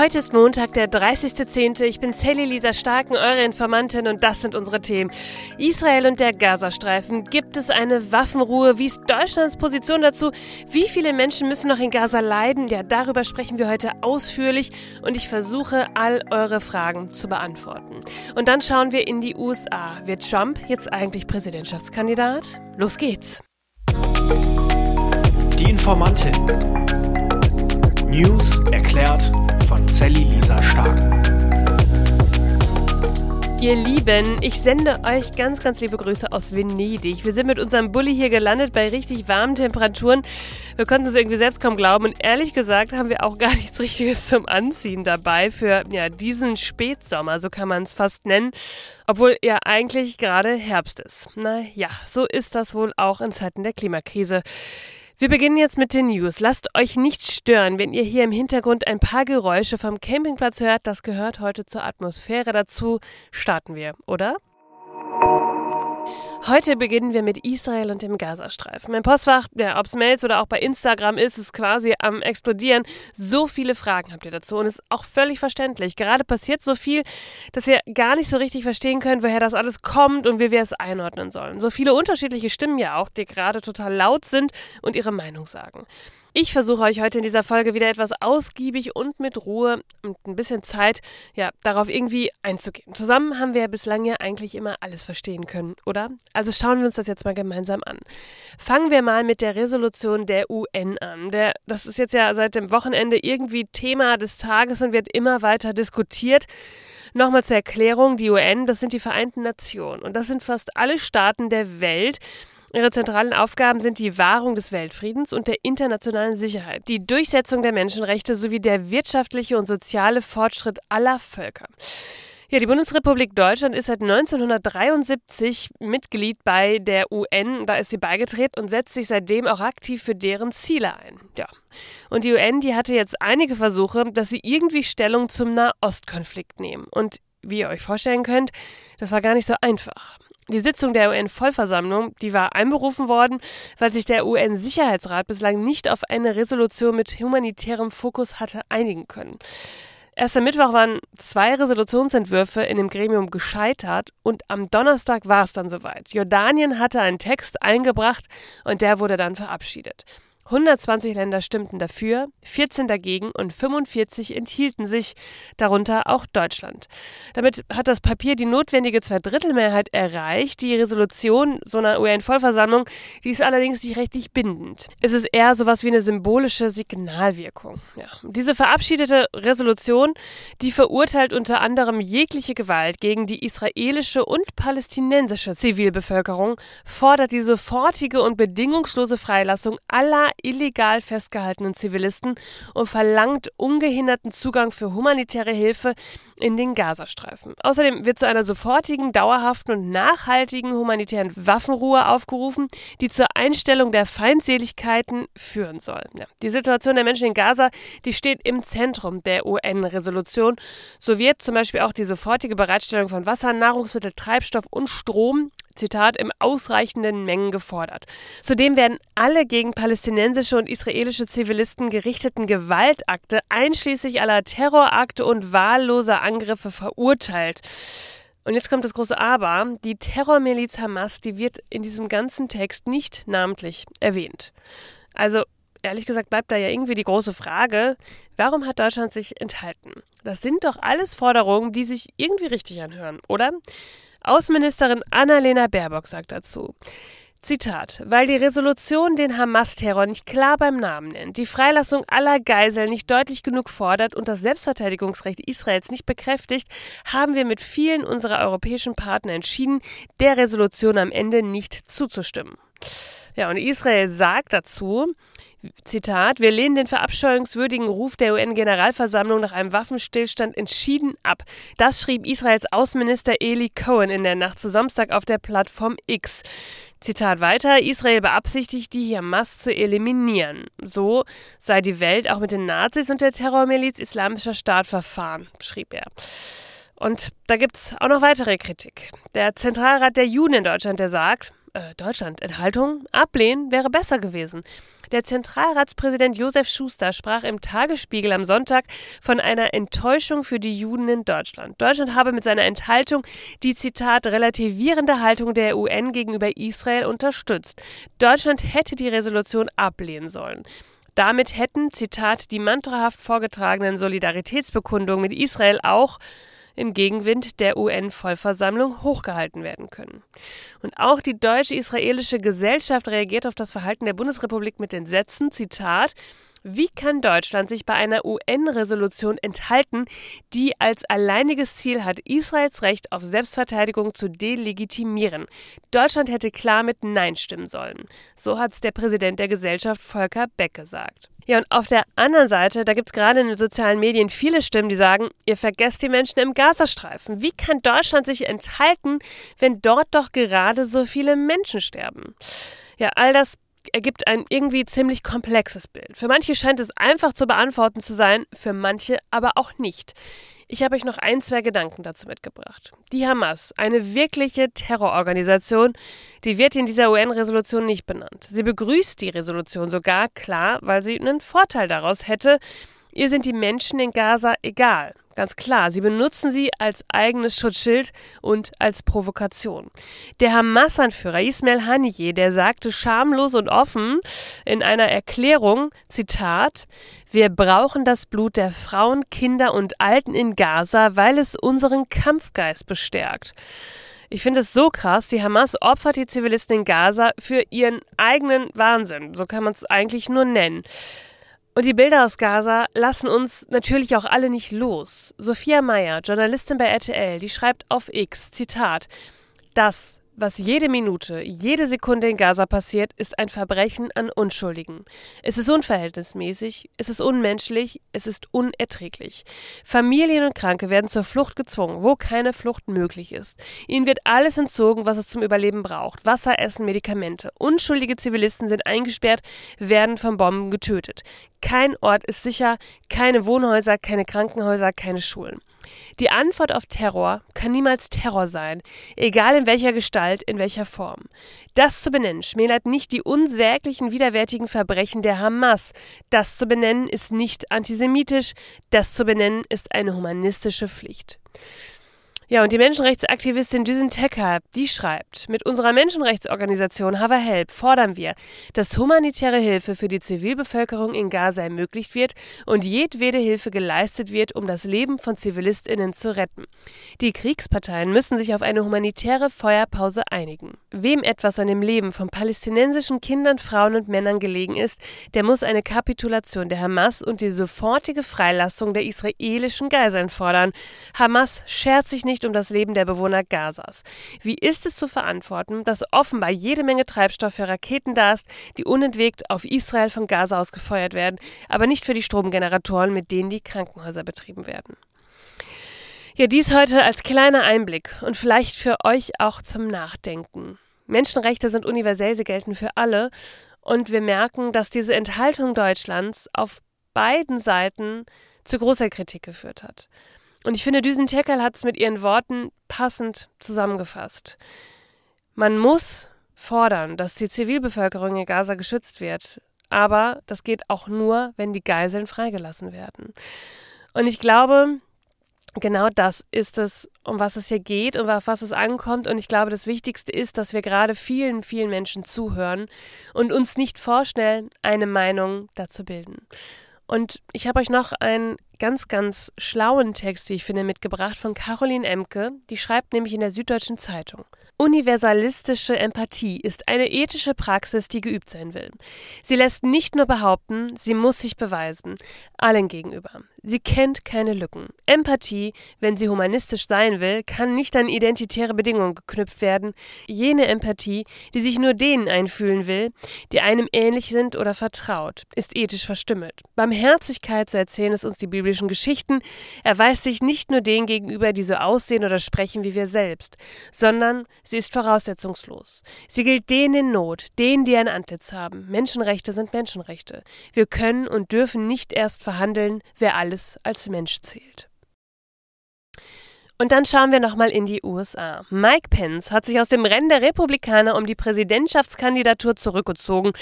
Heute ist Montag, der 30.10. Ich bin Sally Lisa Starken, eure Informantin und das sind unsere Themen. Israel und der Gazastreifen. Gibt es eine Waffenruhe? Wie ist Deutschlands Position dazu? Wie viele Menschen müssen noch in Gaza leiden? Ja, darüber sprechen wir heute ausführlich und ich versuche, all eure Fragen zu beantworten. Und dann schauen wir in die USA. Wird Trump jetzt eigentlich Präsidentschaftskandidat? Los geht's. Die Informantin. News erklärt von Sally Lisa Stark. Ihr Lieben, ich sende euch ganz, ganz liebe Grüße aus Venedig. Wir sind mit unserem Bulli hier gelandet bei richtig warmen Temperaturen. Wir konnten es irgendwie selbst kaum glauben und ehrlich gesagt haben wir auch gar nichts Richtiges zum Anziehen dabei für ja, diesen Spätsommer, so kann man es fast nennen, obwohl ja eigentlich gerade Herbst ist. Na ja, so ist das wohl auch in Zeiten der Klimakrise. Wir beginnen jetzt mit den News. Lasst euch nicht stören, wenn ihr hier im Hintergrund ein paar Geräusche vom Campingplatz hört. Das gehört heute zur Atmosphäre dazu. Starten wir, oder? Heute beginnen wir mit Israel und dem Gazastreifen. Mein Postfach, ja, ob es Mails oder auch bei Instagram ist, ist quasi am explodieren. So viele Fragen habt ihr dazu und es ist auch völlig verständlich. Gerade passiert so viel, dass wir gar nicht so richtig verstehen können, woher das alles kommt und wie wir es einordnen sollen. So viele unterschiedliche Stimmen ja auch, die gerade total laut sind und ihre Meinung sagen. Ich versuche euch heute in dieser Folge wieder etwas ausgiebig und mit Ruhe und ein bisschen Zeit, ja, darauf irgendwie einzugehen. Zusammen haben wir ja bislang ja eigentlich immer alles verstehen können, oder? Also schauen wir uns das jetzt mal gemeinsam an. Fangen wir mal mit der Resolution der UN an. Der, das ist jetzt ja seit dem Wochenende irgendwie Thema des Tages und wird immer weiter diskutiert. Nochmal zur Erklärung, die UN, das sind die Vereinten Nationen und das sind fast alle Staaten der Welt, Ihre zentralen Aufgaben sind die Wahrung des Weltfriedens und der internationalen Sicherheit, die Durchsetzung der Menschenrechte sowie der wirtschaftliche und soziale Fortschritt aller Völker. Ja, die Bundesrepublik Deutschland ist seit 1973 Mitglied bei der UN. Da ist sie beigetreten und setzt sich seitdem auch aktiv für deren Ziele ein. Ja. Und die UN, die hatte jetzt einige Versuche, dass sie irgendwie Stellung zum Nahostkonflikt nehmen. Und wie ihr euch vorstellen könnt, das war gar nicht so einfach. Die Sitzung der UN-Vollversammlung, die war einberufen worden, weil sich der UN-Sicherheitsrat bislang nicht auf eine Resolution mit humanitärem Fokus hatte einigen können. Erst am Mittwoch waren zwei Resolutionsentwürfe in dem Gremium gescheitert und am Donnerstag war es dann soweit. Jordanien hatte einen Text eingebracht und der wurde dann verabschiedet. 120 Länder stimmten dafür, 14 dagegen und 45 enthielten sich, darunter auch Deutschland. Damit hat das Papier die notwendige Zweidrittelmehrheit erreicht. Die Resolution so einer UN-Vollversammlung, die ist allerdings nicht rechtlich bindend. Es ist eher sowas wie eine symbolische Signalwirkung. Ja. Diese verabschiedete Resolution, die verurteilt unter anderem jegliche Gewalt gegen die israelische und palästinensische Zivilbevölkerung, fordert die sofortige und bedingungslose Freilassung aller illegal festgehaltenen Zivilisten und verlangt ungehinderten Zugang für humanitäre Hilfe in den Gazastreifen. Außerdem wird zu einer sofortigen, dauerhaften und nachhaltigen humanitären Waffenruhe aufgerufen, die zur Einstellung der Feindseligkeiten führen soll. Ja, die Situation der Menschen in Gaza, die steht im Zentrum der UN-Resolution. So wird zum Beispiel auch die sofortige Bereitstellung von Wasser, Nahrungsmittel, Treibstoff und Strom Zitat, im ausreichenden Mengen gefordert. Zudem werden alle gegen palästinensische und israelische Zivilisten gerichteten Gewaltakte, einschließlich aller Terrorakte und wahlloser Angriffe, verurteilt. Und jetzt kommt das große Aber. Die Terrormiliz Hamas, die wird in diesem ganzen Text nicht namentlich erwähnt. Also, ehrlich gesagt, bleibt da ja irgendwie die große Frage, warum hat Deutschland sich enthalten? Das sind doch alles Forderungen, die sich irgendwie richtig anhören, oder? Außenministerin Annalena Baerbock sagt dazu. Zitat, weil die Resolution den Hamas-Terror nicht klar beim Namen nennt, die Freilassung aller Geiseln nicht deutlich genug fordert und das Selbstverteidigungsrecht Israels nicht bekräftigt, haben wir mit vielen unserer europäischen Partner entschieden, der Resolution am Ende nicht zuzustimmen. Ja, und Israel sagt dazu, Zitat, wir lehnen den verabscheuungswürdigen Ruf der UN-Generalversammlung nach einem Waffenstillstand entschieden ab. Das schrieb Israels Außenminister Eli Cohen in der Nacht zu Samstag auf der Plattform X. Zitat weiter, Israel beabsichtigt, die Hamas zu eliminieren. So sei die Welt auch mit den Nazis und der Terrormiliz Islamischer Staat verfahren, schrieb er. Und da gibt es auch noch weitere Kritik. Der Zentralrat der Juden in Deutschland, der sagt, äh, Deutschland, Enthaltung, ablehnen wäre besser gewesen. Der Zentralratspräsident Josef Schuster sprach im Tagesspiegel am Sonntag von einer Enttäuschung für die Juden in Deutschland. Deutschland habe mit seiner Enthaltung die Zitat relativierende Haltung der UN gegenüber Israel unterstützt. Deutschland hätte die Resolution ablehnen sollen. Damit hätten, Zitat, die mantrahaft vorgetragenen Solidaritätsbekundungen mit Israel auch im Gegenwind der UN-Vollversammlung hochgehalten werden können. Und auch die deutsche-israelische Gesellschaft reagiert auf das Verhalten der Bundesrepublik mit den Sätzen, Zitat, wie kann Deutschland sich bei einer UN-Resolution enthalten, die als alleiniges Ziel hat, Israels Recht auf Selbstverteidigung zu delegitimieren? Deutschland hätte klar mit Nein stimmen sollen. So hat es der Präsident der Gesellschaft Volker Beck gesagt. Ja, und auf der anderen Seite, da gibt es gerade in den sozialen Medien viele Stimmen, die sagen, ihr vergesst die Menschen im Gazastreifen. Wie kann Deutschland sich enthalten, wenn dort doch gerade so viele Menschen sterben? Ja, all das ergibt ein irgendwie ziemlich komplexes Bild. Für manche scheint es einfach zu beantworten zu sein, für manche aber auch nicht. Ich habe euch noch ein, zwei Gedanken dazu mitgebracht. Die Hamas, eine wirkliche Terrororganisation, die wird in dieser UN-Resolution nicht benannt. Sie begrüßt die Resolution sogar, klar, weil sie einen Vorteil daraus hätte. Ihr sind die Menschen in Gaza egal. Ganz klar, sie benutzen sie als eigenes Schutzschild und als Provokation. Der Hamas-Anführer Ismail Haniyeh, der sagte schamlos und offen in einer Erklärung, Zitat, wir brauchen das Blut der Frauen, Kinder und Alten in Gaza, weil es unseren Kampfgeist bestärkt. Ich finde es so krass, die Hamas opfert die Zivilisten in Gaza für ihren eigenen Wahnsinn. So kann man es eigentlich nur nennen. Und die Bilder aus Gaza lassen uns natürlich auch alle nicht los. Sophia Meyer, Journalistin bei RTL, die schreibt auf X, Zitat, das was jede Minute, jede Sekunde in Gaza passiert, ist ein Verbrechen an Unschuldigen. Es ist unverhältnismäßig, es ist unmenschlich, es ist unerträglich. Familien und Kranke werden zur Flucht gezwungen, wo keine Flucht möglich ist. Ihnen wird alles entzogen, was es zum Überleben braucht. Wasser, Essen, Medikamente. Unschuldige Zivilisten sind eingesperrt, werden von Bomben getötet. Kein Ort ist sicher, keine Wohnhäuser, keine Krankenhäuser, keine Schulen. Die Antwort auf Terror kann niemals Terror sein, egal in welcher Gestalt, in welcher Form. Das zu benennen schmälert nicht die unsäglichen widerwärtigen Verbrechen der Hamas. Das zu benennen ist nicht antisemitisch, das zu benennen ist eine humanistische Pflicht. Ja, und die Menschenrechtsaktivistin Düsen Tecker, die schreibt, mit unserer Menschenrechtsorganisation Hava Help fordern wir, dass humanitäre Hilfe für die Zivilbevölkerung in Gaza ermöglicht wird und jedwede Hilfe geleistet wird, um das Leben von Zivilistinnen zu retten. Die Kriegsparteien müssen sich auf eine humanitäre Feuerpause einigen. Wem etwas an dem Leben von palästinensischen Kindern, Frauen und Männern gelegen ist, der muss eine Kapitulation der Hamas und die sofortige Freilassung der israelischen Geiseln fordern. Hamas schert sich nicht nicht um das Leben der Bewohner Gazas. Wie ist es zu verantworten, dass offenbar jede Menge Treibstoff für Raketen da ist, die unentwegt auf Israel von Gaza aus gefeuert werden, aber nicht für die Stromgeneratoren, mit denen die Krankenhäuser betrieben werden? Ja, dies heute als kleiner Einblick und vielleicht für euch auch zum Nachdenken. Menschenrechte sind universell, sie gelten für alle. Und wir merken, dass diese Enthaltung Deutschlands auf beiden Seiten zu großer Kritik geführt hat. Und ich finde, Düsen Tekal hat es mit ihren Worten passend zusammengefasst. Man muss fordern, dass die Zivilbevölkerung in Gaza geschützt wird. Aber das geht auch nur, wenn die Geiseln freigelassen werden. Und ich glaube, genau das ist es, um was es hier geht und auf was es ankommt. Und ich glaube, das Wichtigste ist, dass wir gerade vielen, vielen Menschen zuhören und uns nicht vorschnell eine Meinung dazu bilden. Und ich habe euch noch einen ganz, ganz schlauen Text, wie ich finde, mitgebracht von Caroline Emke. Die schreibt nämlich in der Süddeutschen Zeitung. Universalistische Empathie ist eine ethische Praxis, die geübt sein will. Sie lässt nicht nur behaupten, sie muss sich beweisen, allen gegenüber. Sie kennt keine Lücken. Empathie, wenn sie humanistisch sein will, kann nicht an identitäre Bedingungen geknüpft werden. Jene Empathie, die sich nur denen einfühlen will, die einem ähnlich sind oder vertraut, ist ethisch verstümmelt. Barmherzigkeit, so erzählen es uns die biblischen Geschichten, erweist sich nicht nur denen gegenüber, die so aussehen oder sprechen wie wir selbst, sondern Sie ist voraussetzungslos. Sie gilt denen in Not, denen, die ein Antlitz haben. Menschenrechte sind Menschenrechte. Wir können und dürfen nicht erst verhandeln, wer alles als Mensch zählt. Und dann schauen wir nochmal in die USA. Mike Pence hat sich aus dem Rennen der Republikaner um die Präsidentschaftskandidatur zurückgezogen.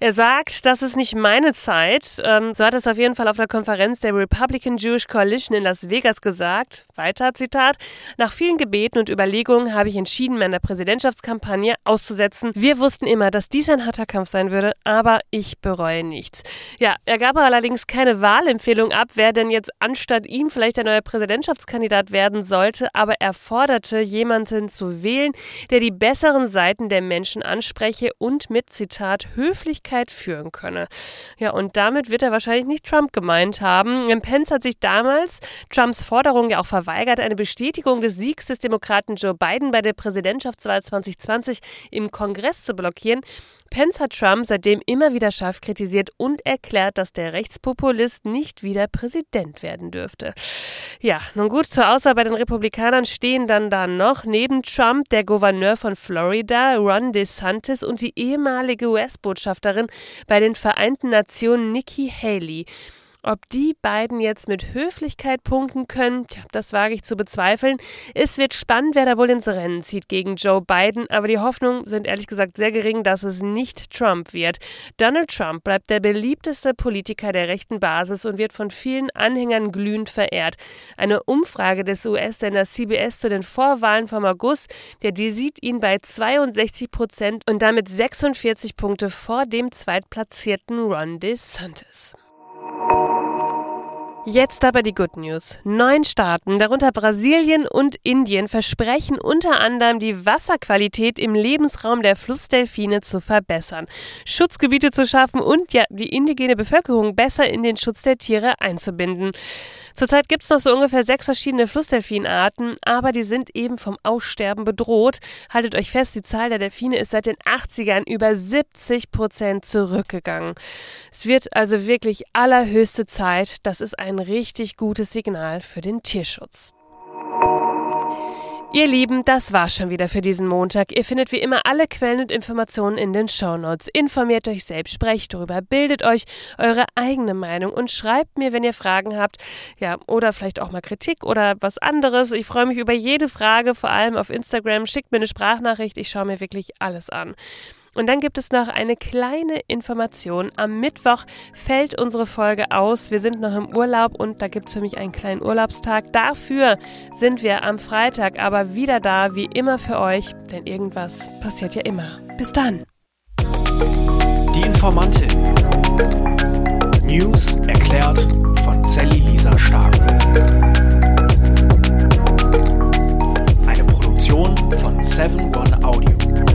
Er sagt, das ist nicht meine Zeit. Ähm, so hat es auf jeden Fall auf der Konferenz der Republican Jewish Coalition in Las Vegas gesagt. Weiter Zitat. Nach vielen Gebeten und Überlegungen habe ich entschieden, meine Präsidentschaftskampagne auszusetzen. Wir wussten immer, dass dies ein harter Kampf sein würde, aber ich bereue nichts. Ja, er gab allerdings keine Wahlempfehlung ab, wer denn jetzt anstatt ihm vielleicht der neue Präsidentschaftskandidat werden soll sollte, aber er forderte, jemanden zu wählen, der die besseren Seiten der Menschen anspreche und mit Zitat Höflichkeit führen könne. Ja, und damit wird er wahrscheinlich nicht Trump gemeint haben. Pence hat sich damals Trumps Forderung ja auch verweigert, eine Bestätigung des Siegs des Demokraten Joe Biden bei der Präsidentschaftswahl 2020 im Kongress zu blockieren. Pence hat Trump seitdem immer wieder scharf kritisiert und erklärt, dass der Rechtspopulist nicht wieder Präsident werden dürfte. Ja, nun gut, zur Auswahl bei den Republikanern stehen dann da noch neben Trump der Gouverneur von Florida, Ron DeSantis, und die ehemalige US-Botschafterin bei den Vereinten Nationen, Nikki Haley. Ob die beiden jetzt mit Höflichkeit punkten können, tja, das wage ich zu bezweifeln. Es wird spannend, wer da wohl ins Rennen zieht gegen Joe Biden, aber die Hoffnungen sind ehrlich gesagt sehr gering, dass es nicht Trump wird. Donald Trump bleibt der beliebteste Politiker der rechten Basis und wird von vielen Anhängern glühend verehrt. Eine Umfrage des US-Senders CBS zu den Vorwahlen vom August, der die sieht ihn bei 62 Prozent und damit 46 Punkte vor dem zweitplatzierten Ron DeSantis. Jetzt aber die Good News. Neun Staaten, darunter Brasilien und Indien, versprechen unter anderem die Wasserqualität im Lebensraum der Flussdelfine zu verbessern, Schutzgebiete zu schaffen und ja, die indigene Bevölkerung besser in den Schutz der Tiere einzubinden. Zurzeit gibt es noch so ungefähr sechs verschiedene Flussdelfinarten, aber die sind eben vom Aussterben bedroht. Haltet euch fest, die Zahl der Delfine ist seit den 80ern über 70 Prozent zurückgegangen. Es wird also wirklich allerhöchste Zeit. Das ist ein richtig gutes Signal für den Tierschutz. Ihr Lieben, das war schon wieder für diesen Montag. Ihr findet wie immer alle Quellen und Informationen in den Shownotes. Informiert euch selbst, sprecht darüber, bildet euch eure eigene Meinung und schreibt mir, wenn ihr Fragen habt, ja, oder vielleicht auch mal Kritik oder was anderes. Ich freue mich über jede Frage, vor allem auf Instagram. Schickt mir eine Sprachnachricht, ich schaue mir wirklich alles an. Und dann gibt es noch eine kleine Information. Am Mittwoch fällt unsere Folge aus. Wir sind noch im Urlaub und da gibt es für mich einen kleinen Urlaubstag. Dafür sind wir am Freitag aber wieder da, wie immer für euch, denn irgendwas passiert ja immer. Bis dann. Die Informantin. News erklärt von Sally Lisa Stark. Eine Produktion von 7 One Audio.